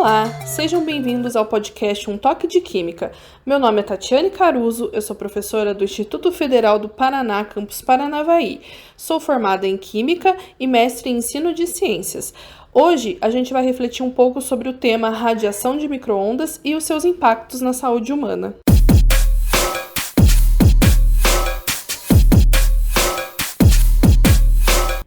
Olá, sejam bem-vindos ao podcast Um Toque de Química. Meu nome é Tatiane Caruso, eu sou professora do Instituto Federal do Paraná, campus Paranavaí. Sou formada em Química e mestre em Ensino de Ciências. Hoje a gente vai refletir um pouco sobre o tema radiação de microondas e os seus impactos na saúde humana.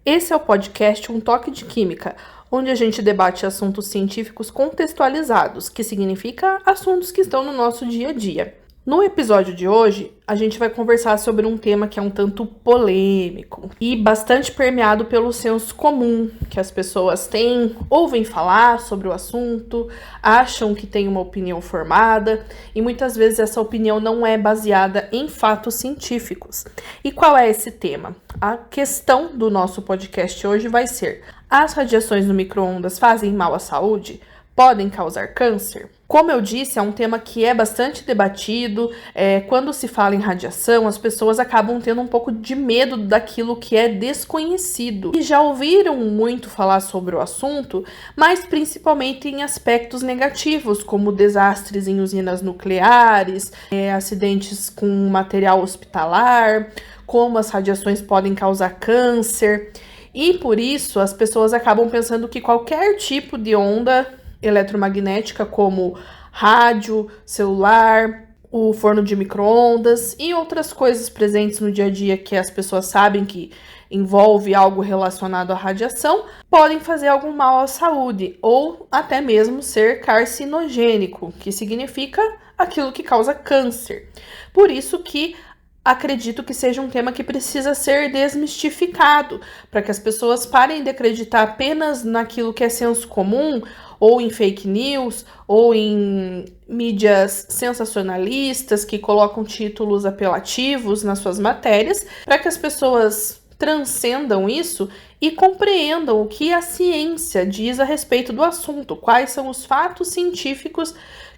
Esse é o podcast Um Toque de Química, onde a gente debate assuntos científicos contextualizados, que significa assuntos que estão no nosso dia a dia. No episódio de hoje, a gente vai conversar sobre um tema que é um tanto polêmico e bastante permeado pelo senso comum, que as pessoas têm, ouvem falar sobre o assunto, acham que tem uma opinião formada e muitas vezes essa opinião não é baseada em fatos científicos. E qual é esse tema? A questão do nosso podcast hoje vai ser: as radiações no micro-ondas fazem mal à saúde? Podem causar câncer? Como eu disse, é um tema que é bastante debatido. É, quando se fala em radiação, as pessoas acabam tendo um pouco de medo daquilo que é desconhecido. E já ouviram muito falar sobre o assunto, mas principalmente em aspectos negativos, como desastres em usinas nucleares, é, acidentes com material hospitalar, como as radiações podem causar câncer. E por isso as pessoas acabam pensando que qualquer tipo de onda eletromagnética, como rádio, celular, o forno de microondas e outras coisas presentes no dia a dia que as pessoas sabem que envolve algo relacionado à radiação, podem fazer algum mal à saúde ou até mesmo ser carcinogênico, que significa aquilo que causa câncer. Por isso que acredito que seja um tema que precisa ser desmistificado, para que as pessoas parem de acreditar apenas naquilo que é senso comum ou em fake news, ou em mídias sensacionalistas que colocam títulos apelativos nas suas matérias, para que as pessoas transcendam isso e compreendam o que a ciência diz a respeito do assunto, quais são os fatos científicos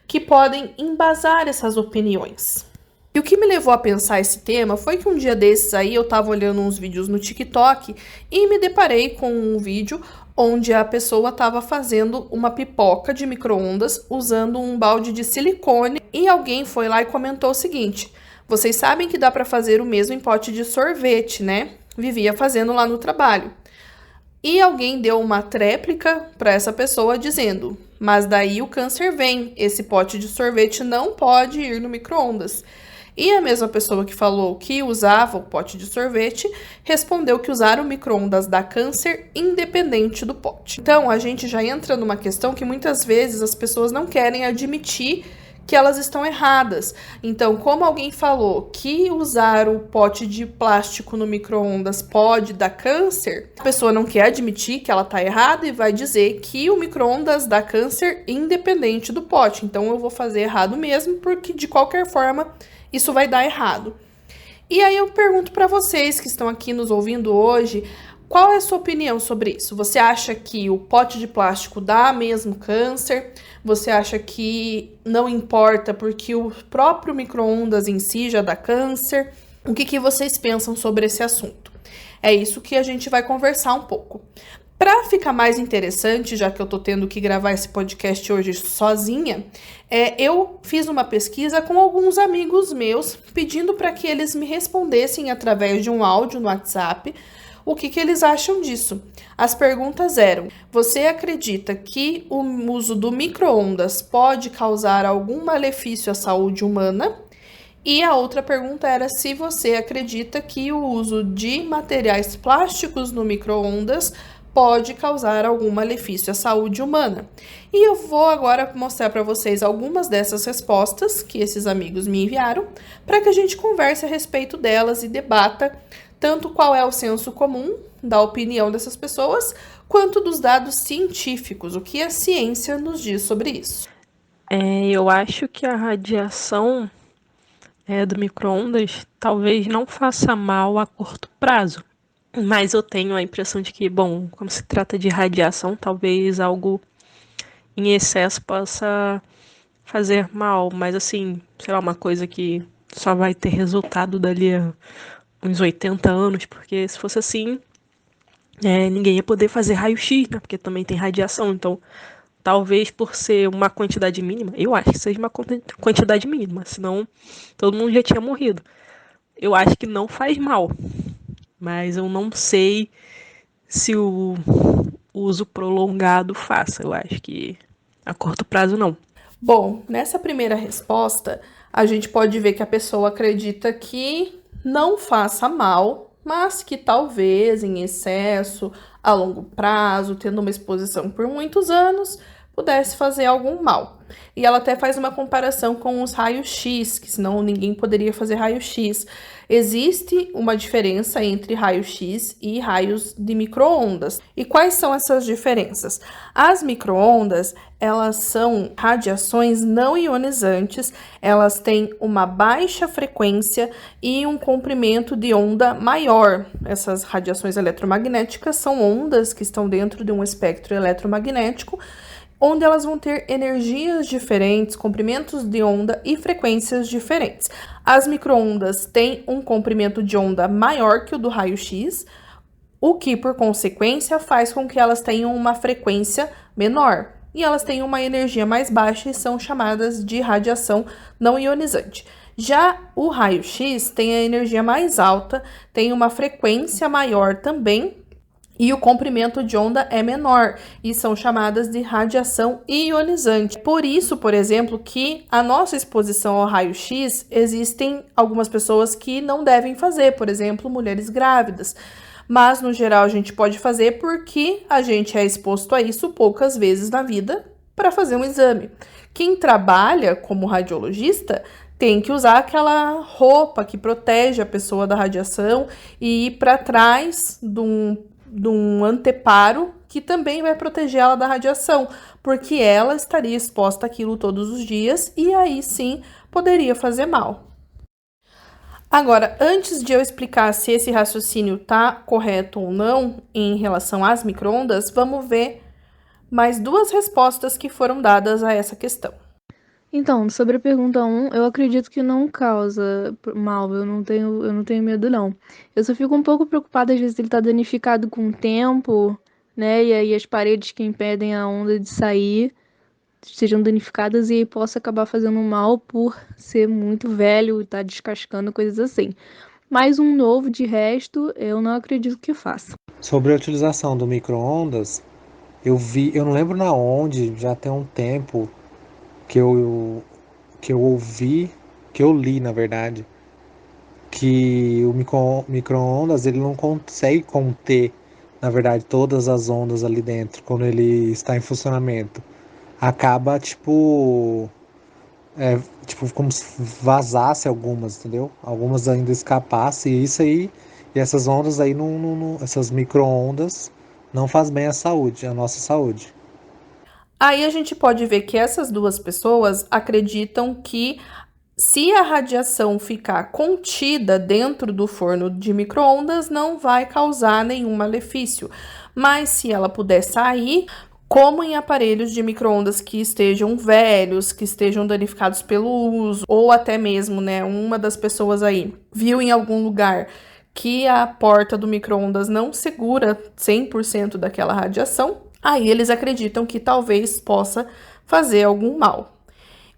que podem embasar essas opiniões. E o que me levou a pensar esse tema foi que um dia desses aí eu tava olhando uns vídeos no TikTok e me deparei com um vídeo onde a pessoa estava fazendo uma pipoca de micro-ondas usando um balde de silicone e alguém foi lá e comentou o seguinte: vocês sabem que dá para fazer o mesmo em pote de sorvete, né? Vivia fazendo lá no trabalho. E alguém deu uma tréplica para essa pessoa dizendo: mas daí o câncer vem, esse pote de sorvete não pode ir no micro-ondas. E a mesma pessoa que falou que usava o pote de sorvete respondeu que usar o micro-ondas dá câncer independente do pote. Então a gente já entra numa questão que muitas vezes as pessoas não querem admitir que elas estão erradas. Então, como alguém falou que usar o pote de plástico no micro-ondas pode dar câncer, a pessoa não quer admitir que ela está errada e vai dizer que o micro-ondas dá câncer independente do pote. Então, eu vou fazer errado mesmo, porque de qualquer forma isso vai dar errado. E aí eu pergunto para vocês que estão aqui nos ouvindo hoje, qual é a sua opinião sobre isso? Você acha que o pote de plástico dá mesmo câncer? Você acha que não importa porque o próprio micro-ondas em si já dá câncer? O que, que vocês pensam sobre esse assunto? É isso que a gente vai conversar um pouco. Para ficar mais interessante, já que eu tô tendo que gravar esse podcast hoje sozinha, é, eu fiz uma pesquisa com alguns amigos meus, pedindo para que eles me respondessem através de um áudio no WhatsApp o que, que eles acham disso. As perguntas eram: você acredita que o uso do micro-ondas pode causar algum malefício à saúde humana? E a outra pergunta era se você acredita que o uso de materiais plásticos no micro-ondas pode causar algum malefício à saúde humana. E eu vou agora mostrar para vocês algumas dessas respostas que esses amigos me enviaram, para que a gente converse a respeito delas e debata tanto qual é o senso comum da opinião dessas pessoas, quanto dos dados científicos, o que a ciência nos diz sobre isso. É, eu acho que a radiação é, do micro-ondas talvez não faça mal a curto prazo, mas eu tenho a impressão de que, bom, como se trata de radiação, talvez algo em excesso possa fazer mal, mas assim, sei lá, uma coisa que só vai ter resultado dali a uns 80 anos, porque se fosse assim, é, ninguém ia poder fazer raio-x, né? Porque também tem radiação, então Talvez por ser uma quantidade mínima, eu acho que seja uma quantidade mínima, senão todo mundo já tinha morrido. Eu acho que não faz mal, mas eu não sei se o uso prolongado faça. Eu acho que a curto prazo não. Bom, nessa primeira resposta, a gente pode ver que a pessoa acredita que não faça mal, mas que talvez em excesso, a longo prazo, tendo uma exposição por muitos anos, pudesse fazer algum mal. E ela até faz uma comparação com os raios-x, que senão ninguém poderia fazer raio-x. Existe uma diferença entre raio-x e raios de microondas. E quais são essas diferenças? As microondas, elas são radiações não ionizantes, elas têm uma baixa frequência e um comprimento de onda maior. Essas radiações eletromagnéticas são ondas que estão dentro de um espectro eletromagnético onde elas vão ter energias diferentes, comprimentos de onda e frequências diferentes. As microondas têm um comprimento de onda maior que o do raio-x, o que, por consequência, faz com que elas tenham uma frequência menor. E elas têm uma energia mais baixa e são chamadas de radiação não ionizante. Já o raio-x tem a energia mais alta, tem uma frequência maior também, e o comprimento de onda é menor e são chamadas de radiação ionizante. Por isso, por exemplo, que a nossa exposição ao raio-x existem algumas pessoas que não devem fazer, por exemplo, mulheres grávidas. Mas no geral a gente pode fazer porque a gente é exposto a isso poucas vezes na vida para fazer um exame. Quem trabalha como radiologista tem que usar aquela roupa que protege a pessoa da radiação e ir para trás de um de um anteparo que também vai proteger ela da radiação, porque ela estaria exposta àquilo todos os dias e aí sim poderia fazer mal. Agora, antes de eu explicar se esse raciocínio está correto ou não em relação às microondas, vamos ver mais duas respostas que foram dadas a essa questão. Então, sobre a pergunta 1, eu acredito que não causa mal, eu não tenho, eu não tenho medo não. Eu só fico um pouco preocupada às vezes ele tá danificado com o tempo, né? E aí as paredes que impedem a onda de sair sejam danificadas e possa acabar fazendo mal por ser muito velho e tá descascando coisas assim. Mas um novo de resto, eu não acredito que faça. Sobre a utilização do micro-ondas, eu vi, eu não lembro na onde, já tem um tempo, que eu, que eu ouvi, que eu li, na verdade, que o micro, micro-ondas ele não consegue conter, na verdade, todas as ondas ali dentro quando ele está em funcionamento. Acaba, tipo, é, tipo como se vazasse algumas, entendeu? Algumas ainda escapassem, e isso aí, e essas ondas aí, não, não, não essas micro-ondas, não faz bem à saúde, à nossa saúde. Aí a gente pode ver que essas duas pessoas acreditam que se a radiação ficar contida dentro do forno de microondas, não vai causar nenhum malefício. Mas se ela puder sair, como em aparelhos de microondas que estejam velhos, que estejam danificados pelo uso, ou até mesmo, né, uma das pessoas aí viu em algum lugar que a porta do microondas não segura 100% daquela radiação, aí eles acreditam que talvez possa fazer algum mal.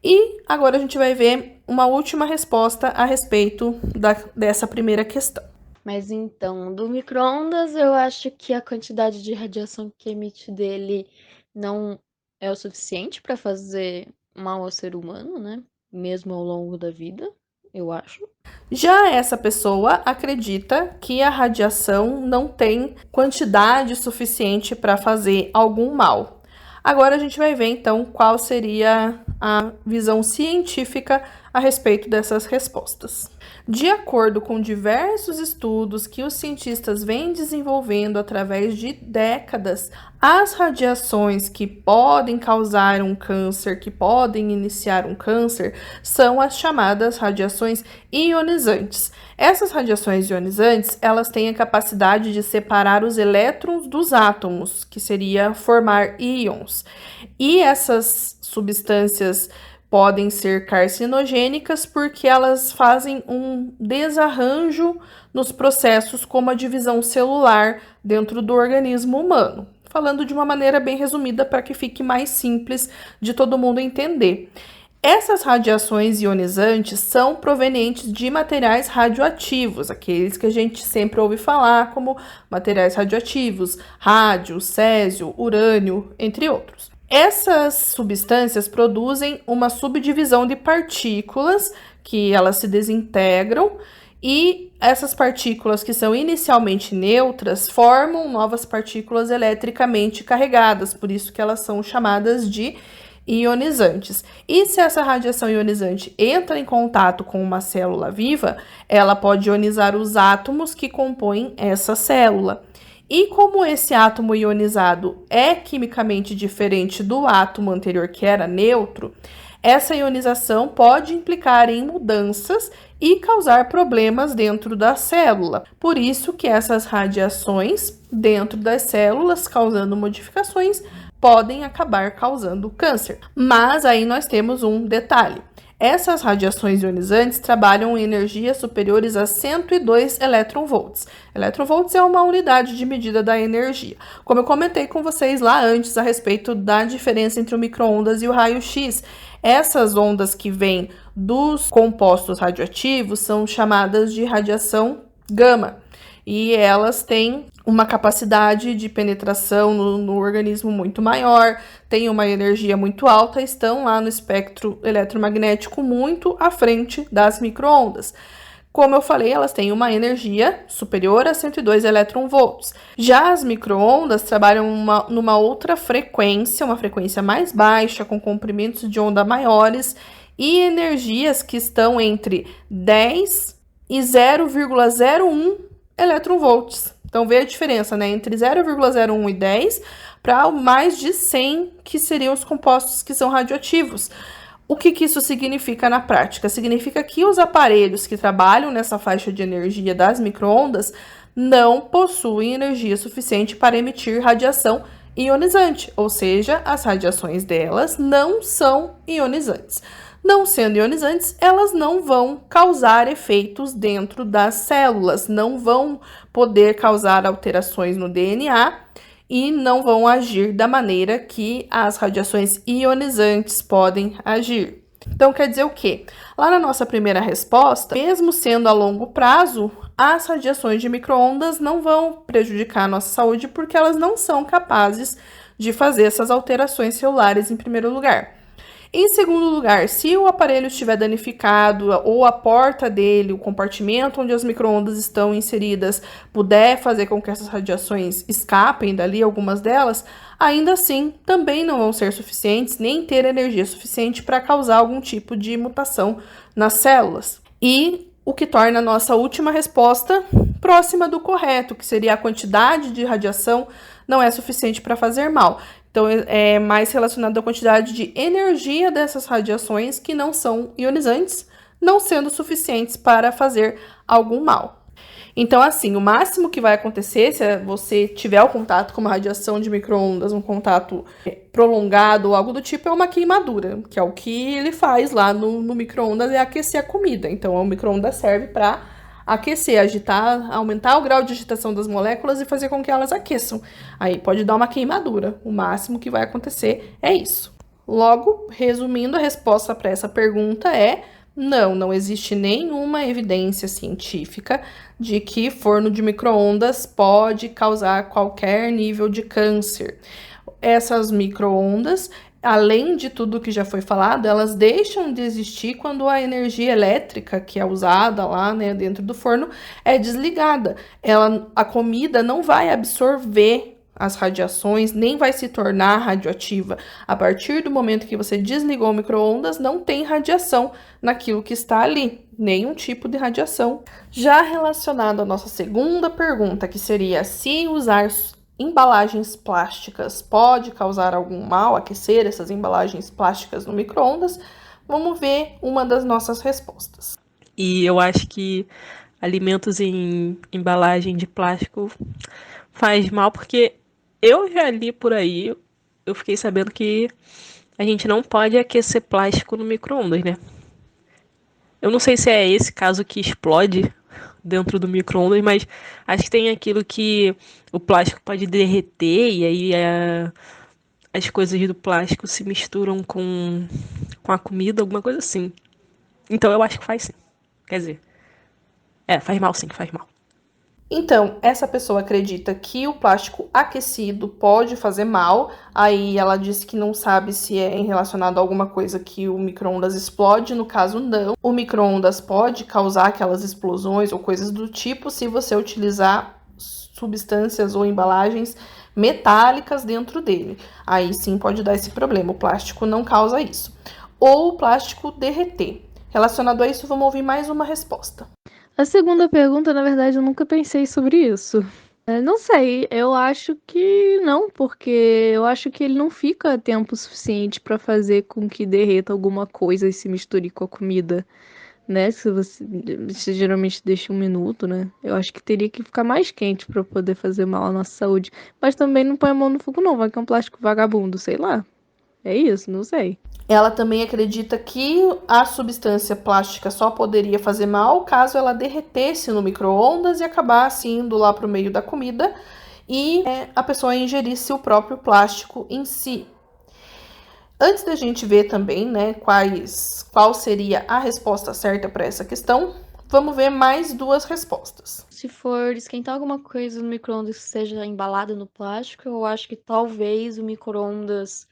E agora a gente vai ver uma última resposta a respeito da, dessa primeira questão. Mas então, do micro-ondas, eu acho que a quantidade de radiação que emite dele não é o suficiente para fazer mal ao ser humano, né? Mesmo ao longo da vida eu acho. Já essa pessoa acredita que a radiação não tem quantidade suficiente para fazer algum mal. Agora a gente vai ver então qual seria a visão científica a respeito dessas respostas. De acordo com diversos estudos que os cientistas vêm desenvolvendo através de décadas, as radiações que podem causar um câncer, que podem iniciar um câncer, são as chamadas radiações ionizantes. Essas radiações ionizantes, elas têm a capacidade de separar os elétrons dos átomos, que seria formar íons. E essas substâncias podem ser carcinogênicas porque elas fazem um desarranjo nos processos como a divisão celular dentro do organismo humano, falando de uma maneira bem resumida para que fique mais simples de todo mundo entender. Essas radiações ionizantes são provenientes de materiais radioativos, aqueles que a gente sempre ouve falar como materiais radioativos, rádio, césio, urânio, entre outros. Essas substâncias produzem uma subdivisão de partículas que elas se desintegram e essas partículas que são inicialmente neutras formam novas partículas eletricamente carregadas, por isso que elas são chamadas de ionizantes. E se essa radiação ionizante entra em contato com uma célula viva, ela pode ionizar os átomos que compõem essa célula. E como esse átomo ionizado é quimicamente diferente do átomo anterior que era neutro, essa ionização pode implicar em mudanças e causar problemas dentro da célula. Por isso que essas radiações dentro das células causando modificações podem acabar causando câncer. Mas aí nós temos um detalhe. Essas radiações ionizantes trabalham em energias superiores a 102 eletronvolts. Eletronvolts é uma unidade de medida da energia. Como eu comentei com vocês lá antes a respeito da diferença entre o micro-ondas e o raio-x, essas ondas que vêm dos compostos radioativos são chamadas de radiação gama e elas têm uma capacidade de penetração no, no, organismo muito maior, têm uma energia muito alta, estão lá no espectro eletromagnético muito à frente das microondas. Como eu falei, elas têm uma energia superior a 102 eletronvolts. Já as microondas trabalham uma, numa outra frequência, uma frequência mais baixa, com comprimentos de onda maiores e energias que estão entre 10 e 0,01 eletronvolts. Então, vê a diferença, né? Entre 0,01 e 10 para mais de 100, que seriam os compostos que são radioativos. O que, que isso significa na prática? Significa que os aparelhos que trabalham nessa faixa de energia das microondas não possuem energia suficiente para emitir radiação ionizante, ou seja, as radiações delas não são ionizantes. Não sendo ionizantes, elas não vão causar efeitos dentro das células, não vão poder causar alterações no DNA e não vão agir da maneira que as radiações ionizantes podem agir. Então, quer dizer o quê? Lá na nossa primeira resposta, mesmo sendo a longo prazo, as radiações de microondas não vão prejudicar a nossa saúde porque elas não são capazes de fazer essas alterações celulares em primeiro lugar. Em segundo lugar, se o aparelho estiver danificado ou a porta dele, o compartimento onde as microondas estão inseridas, puder fazer com que essas radiações escapem dali, algumas delas, ainda assim também não vão ser suficientes nem ter energia suficiente para causar algum tipo de mutação nas células. E o que torna a nossa última resposta próxima do correto, que seria a quantidade de radiação não é suficiente para fazer mal. Então, é, é mais relacionado à quantidade de energia dessas radiações que não são ionizantes, não sendo suficientes para fazer algum mal. Então, assim, o máximo que vai acontecer se você tiver o contato com uma radiação de microondas, um contato prolongado ou algo do tipo, é uma queimadura, que é o que ele faz lá no, no microondas, é aquecer a comida. Então, o microondas serve para aquecer, agitar, aumentar o grau de agitação das moléculas e fazer com que elas aqueçam. Aí pode dar uma queimadura. O máximo que vai acontecer é isso. Logo, resumindo, a resposta para essa pergunta é não, não existe nenhuma evidência científica de que forno de microondas pode causar qualquer nível de câncer. Essas microondas, além de tudo que já foi falado, elas deixam de existir quando a energia elétrica que é usada lá, né, dentro do forno é desligada. Ela, a comida não vai absorver as radiações, nem vai se tornar radioativa. A partir do momento que você desligou o micro-ondas, não tem radiação naquilo que está ali, nenhum tipo de radiação. Já relacionado à nossa segunda pergunta, que seria se usar embalagens plásticas pode causar algum mal, aquecer essas embalagens plásticas no micro-ondas, vamos ver uma das nossas respostas. E eu acho que alimentos em embalagem de plástico faz mal porque eu já li por aí, eu fiquei sabendo que a gente não pode aquecer plástico no micro-ondas, né? Eu não sei se é esse caso que explode dentro do micro-ondas, mas acho que tem aquilo que o plástico pode derreter e aí é, as coisas do plástico se misturam com, com a comida, alguma coisa assim. Então eu acho que faz sim. Quer dizer, é, faz mal sim, faz mal. Então, essa pessoa acredita que o plástico aquecido pode fazer mal. Aí ela disse que não sabe se é relacionado a alguma coisa que o micro-ondas explode. No caso, não. O micro-ondas pode causar aquelas explosões ou coisas do tipo se você utilizar substâncias ou embalagens metálicas dentro dele. Aí sim pode dar esse problema. O plástico não causa isso. Ou o plástico derreter. Relacionado a isso, vamos ouvir mais uma resposta. A segunda pergunta, na verdade, eu nunca pensei sobre isso. É, não sei, eu acho que não, porque eu acho que ele não fica tempo suficiente para fazer com que derreta alguma coisa e se misture com a comida, né? Se você, você geralmente deixa um minuto, né? Eu acho que teria que ficar mais quente para poder fazer mal à nossa saúde. Mas também não põe a mão no fogo, não, vai que é um plástico vagabundo, sei lá. É isso, não sei. Ela também acredita que a substância plástica só poderia fazer mal caso ela derretesse no micro-ondas e acabasse indo lá para o meio da comida e é, a pessoa ingerisse o próprio plástico em si. Antes da gente ver também, né, quais, qual seria a resposta certa para essa questão, vamos ver mais duas respostas. Se for esquentar alguma coisa no micro-ondas que seja embalada no plástico, eu acho que talvez o micro-ondas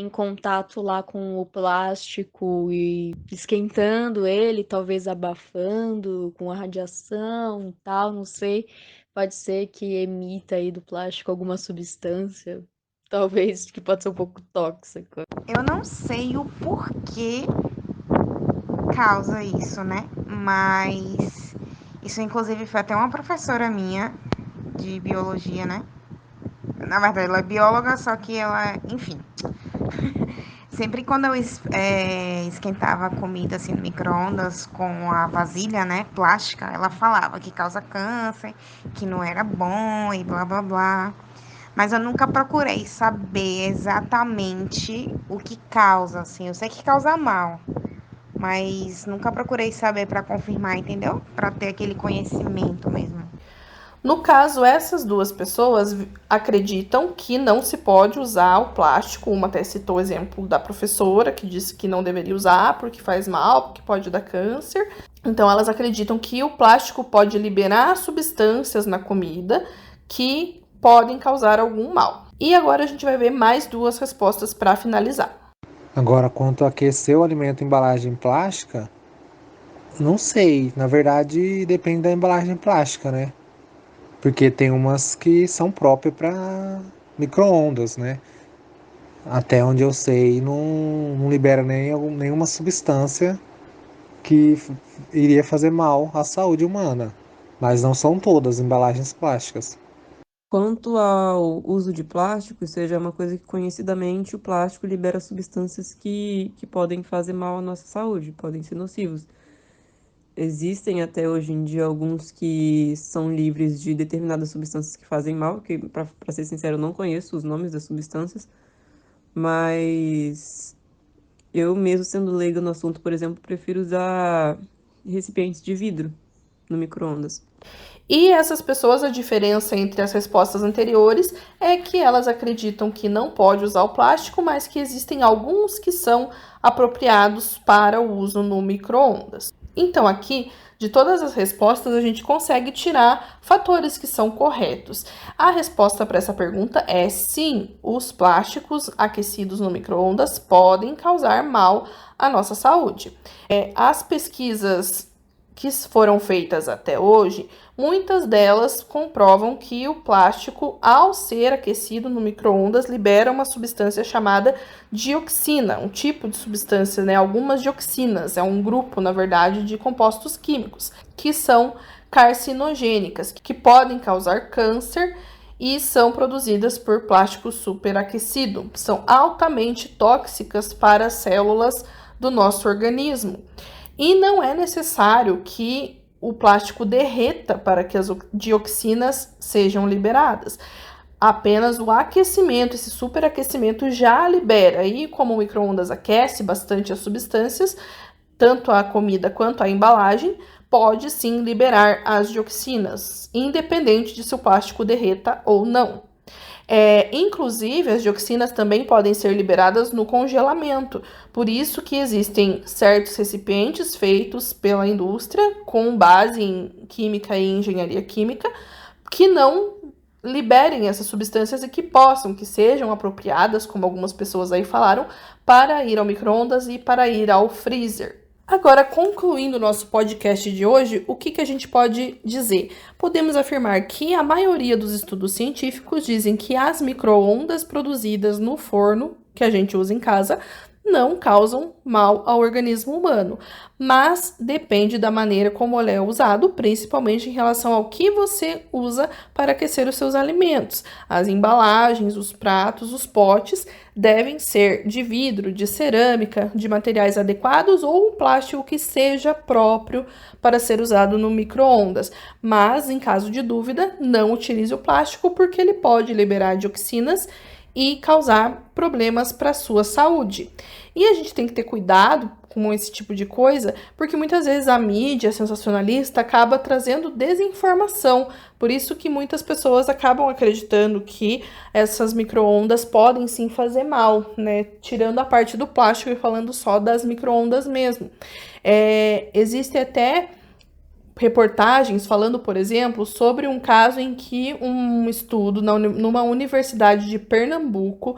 em contato lá com o plástico e esquentando ele, talvez abafando com a radiação e tal, não sei. Pode ser que emita aí do plástico alguma substância, talvez que pode ser um pouco tóxica. Eu não sei o porquê causa isso, né? Mas isso inclusive foi até uma professora minha de biologia, né? Na verdade, ela é bióloga, só que ela, enfim, Sempre quando eu é, esquentava a comida assim no micro-ondas com a vasilha, né, plástica, ela falava que causa câncer, que não era bom e blá blá blá. Mas eu nunca procurei saber exatamente o que causa, assim. Eu sei que causa mal, mas nunca procurei saber para confirmar, entendeu? Para ter aquele conhecimento mesmo. No caso, essas duas pessoas acreditam que não se pode usar o plástico. Uma até citou o exemplo da professora, que disse que não deveria usar porque faz mal, porque pode dar câncer. Então, elas acreditam que o plástico pode liberar substâncias na comida que podem causar algum mal. E agora a gente vai ver mais duas respostas para finalizar. Agora, quanto a aquecer o alimento em embalagem plástica, não sei. Na verdade, depende da embalagem plástica, né? Porque tem umas que são próprias para micro-ondas, né? Até onde eu sei, não, não libera nem, nenhuma substância que iria fazer mal à saúde humana. Mas não são todas embalagens plásticas. Quanto ao uso de plástico, seja uma coisa que conhecidamente o plástico libera substâncias que, que podem fazer mal à nossa saúde, podem ser nocivos. Existem até hoje em dia alguns que são livres de determinadas substâncias que fazem mal, que, para ser sincero, eu não conheço os nomes das substâncias, mas eu mesmo sendo leiga no assunto, por exemplo, prefiro usar recipientes de vidro no micro-ondas. E essas pessoas, a diferença entre as respostas anteriores é que elas acreditam que não pode usar o plástico, mas que existem alguns que são apropriados para o uso no micro-ondas. Então, aqui, de todas as respostas, a gente consegue tirar fatores que são corretos. A resposta para essa pergunta é sim, os plásticos aquecidos no micro-ondas podem causar mal à nossa saúde. É, as pesquisas que foram feitas até hoje Muitas delas comprovam que o plástico, ao ser aquecido no micro-ondas, libera uma substância chamada dioxina, um tipo de substância, né? Algumas dioxinas, é um grupo, na verdade, de compostos químicos que são carcinogênicas, que podem causar câncer e são produzidas por plástico superaquecido. São altamente tóxicas para as células do nosso organismo. E não é necessário que o plástico derreta para que as dioxinas sejam liberadas. Apenas o aquecimento, esse superaquecimento já libera. E como o micro-ondas aquece bastante as substâncias, tanto a comida quanto a embalagem, pode sim liberar as dioxinas, independente de se o plástico derreta ou não. É, inclusive, as dioxinas também podem ser liberadas no congelamento. Por isso que existem certos recipientes feitos pela indústria com base em química e engenharia química que não liberem essas substâncias e que possam, que sejam apropriadas, como algumas pessoas aí falaram, para ir ao micro-ondas e para ir ao freezer. Agora, concluindo o nosso podcast de hoje, o que, que a gente pode dizer? Podemos afirmar que a maioria dos estudos científicos dizem que as microondas produzidas no forno que a gente usa em casa não causam mal ao organismo humano, mas depende da maneira como ele é usado, principalmente em relação ao que você usa para aquecer os seus alimentos. As embalagens, os pratos, os potes devem ser de vidro, de cerâmica, de materiais adequados ou um plástico que seja próprio para ser usado no micro-ondas. Mas, em caso de dúvida, não utilize o plástico porque ele pode liberar dioxinas e causar problemas para a sua saúde. E a gente tem que ter cuidado com esse tipo de coisa, porque muitas vezes a mídia sensacionalista acaba trazendo desinformação. Por isso que muitas pessoas acabam acreditando que essas microondas podem sim fazer mal, né? Tirando a parte do plástico e falando só das microondas mesmo. É, existe até reportagens falando, por exemplo, sobre um caso em que um estudo na, numa universidade de Pernambuco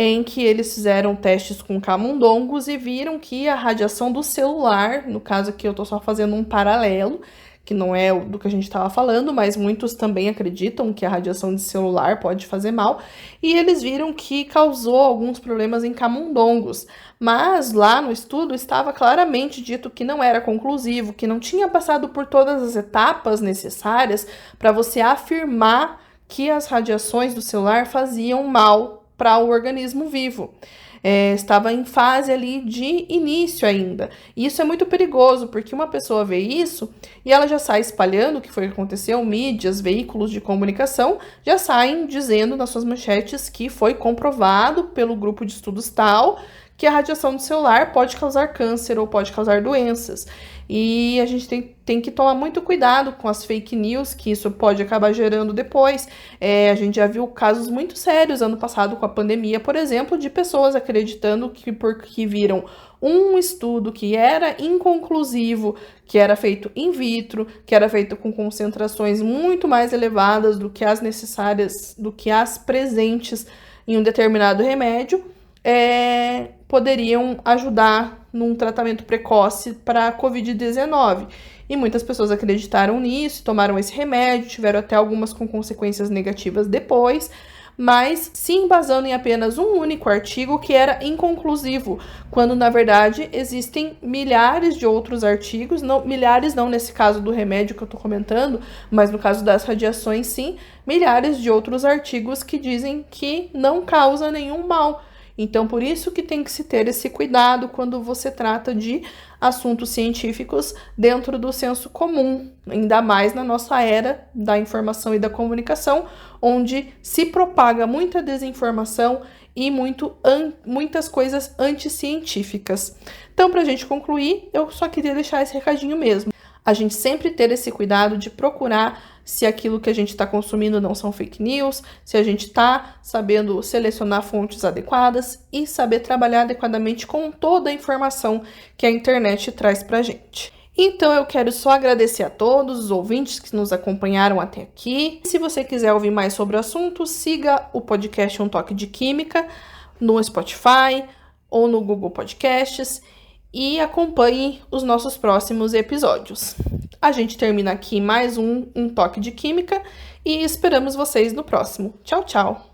em que eles fizeram testes com camundongos e viram que a radiação do celular, no caso aqui eu estou só fazendo um paralelo, que não é do que a gente estava falando, mas muitos também acreditam que a radiação de celular pode fazer mal, e eles viram que causou alguns problemas em camundongos. Mas lá no estudo estava claramente dito que não era conclusivo, que não tinha passado por todas as etapas necessárias para você afirmar que as radiações do celular faziam mal para o organismo vivo é, estava em fase ali de início ainda. Isso é muito perigoso, porque uma pessoa vê isso e ela já sai espalhando o que foi que aconteceu, mídias, veículos de comunicação já saem dizendo nas suas manchetes que foi comprovado pelo grupo de estudos tal que a radiação do celular pode causar câncer ou pode causar doenças. E a gente tem, tem que tomar muito cuidado com as fake news que isso pode acabar gerando depois. É, a gente já viu casos muito sérios ano passado com a pandemia, por exemplo, de pessoas acreditando que porque viram um estudo que era inconclusivo, que era feito in vitro, que era feito com concentrações muito mais elevadas do que as necessárias, do que as presentes em um determinado remédio, é, poderiam ajudar num tratamento precoce para a Covid-19. E muitas pessoas acreditaram nisso, tomaram esse remédio, tiveram até algumas com consequências negativas depois, mas se embasando em apenas um único artigo que era inconclusivo, quando na verdade existem milhares de outros artigos, não milhares não nesse caso do remédio que eu estou comentando, mas no caso das radiações sim, milhares de outros artigos que dizem que não causa nenhum mal então, por isso que tem que se ter esse cuidado quando você trata de assuntos científicos dentro do senso comum, ainda mais na nossa era da informação e da comunicação, onde se propaga muita desinformação e muito, muitas coisas anticientíficas. Então, para a gente concluir, eu só queria deixar esse recadinho mesmo. A gente sempre ter esse cuidado de procurar se aquilo que a gente está consumindo não são fake news, se a gente está sabendo selecionar fontes adequadas e saber trabalhar adequadamente com toda a informação que a internet traz para a gente. Então eu quero só agradecer a todos os ouvintes que nos acompanharam até aqui. Se você quiser ouvir mais sobre o assunto, siga o podcast Um Toque de Química no Spotify ou no Google Podcasts e acompanhe os nossos próximos episódios. A gente termina aqui mais um, um toque de química e esperamos vocês no próximo. Tchau, tchau!